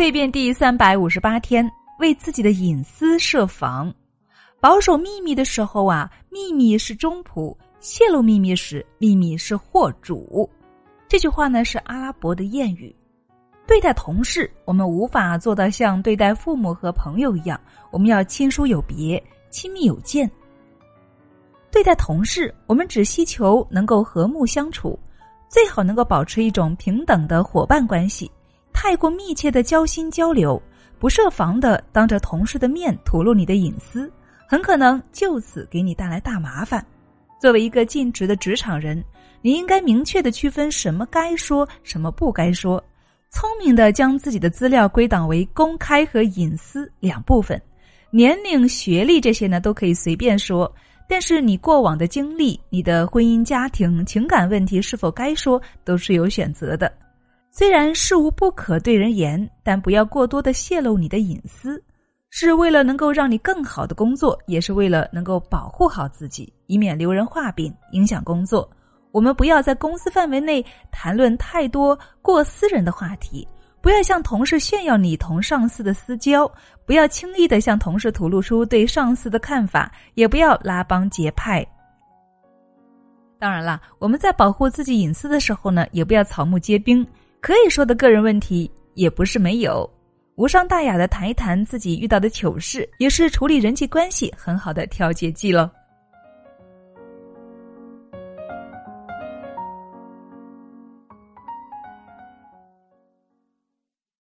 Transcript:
蜕变第三百五十八天，为自己的隐私设防。保守秘密的时候啊，秘密是中仆；泄露秘密时，秘密是祸主。这句话呢是阿拉伯的谚语。对待同事，我们无法做到像对待父母和朋友一样，我们要亲疏有别，亲密有间。对待同事，我们只希求能够和睦相处，最好能够保持一种平等的伙伴关系。太过密切的交心交流，不设防的当着同事的面吐露你的隐私，很可能就此给你带来大麻烦。作为一个尽职的职场人，你应该明确的区分什么该说，什么不该说，聪明的将自己的资料归档为公开和隐私两部分。年龄、学历这些呢都可以随便说，但是你过往的经历、你的婚姻家庭、情感问题是否该说，都是有选择的。虽然事无不可对人言，但不要过多的泄露你的隐私，是为了能够让你更好的工作，也是为了能够保护好自己，以免留人话柄，影响工作。我们不要在公司范围内谈论太多过私人的话题，不要向同事炫耀你同上司的私交，不要轻易的向同事吐露出对上司的看法，也不要拉帮结派。当然啦，我们在保护自己隐私的时候呢，也不要草木皆兵。可以说的个人问题也不是没有，无伤大雅的谈一谈自己遇到的糗事，也是处理人际关系很好的调节剂了。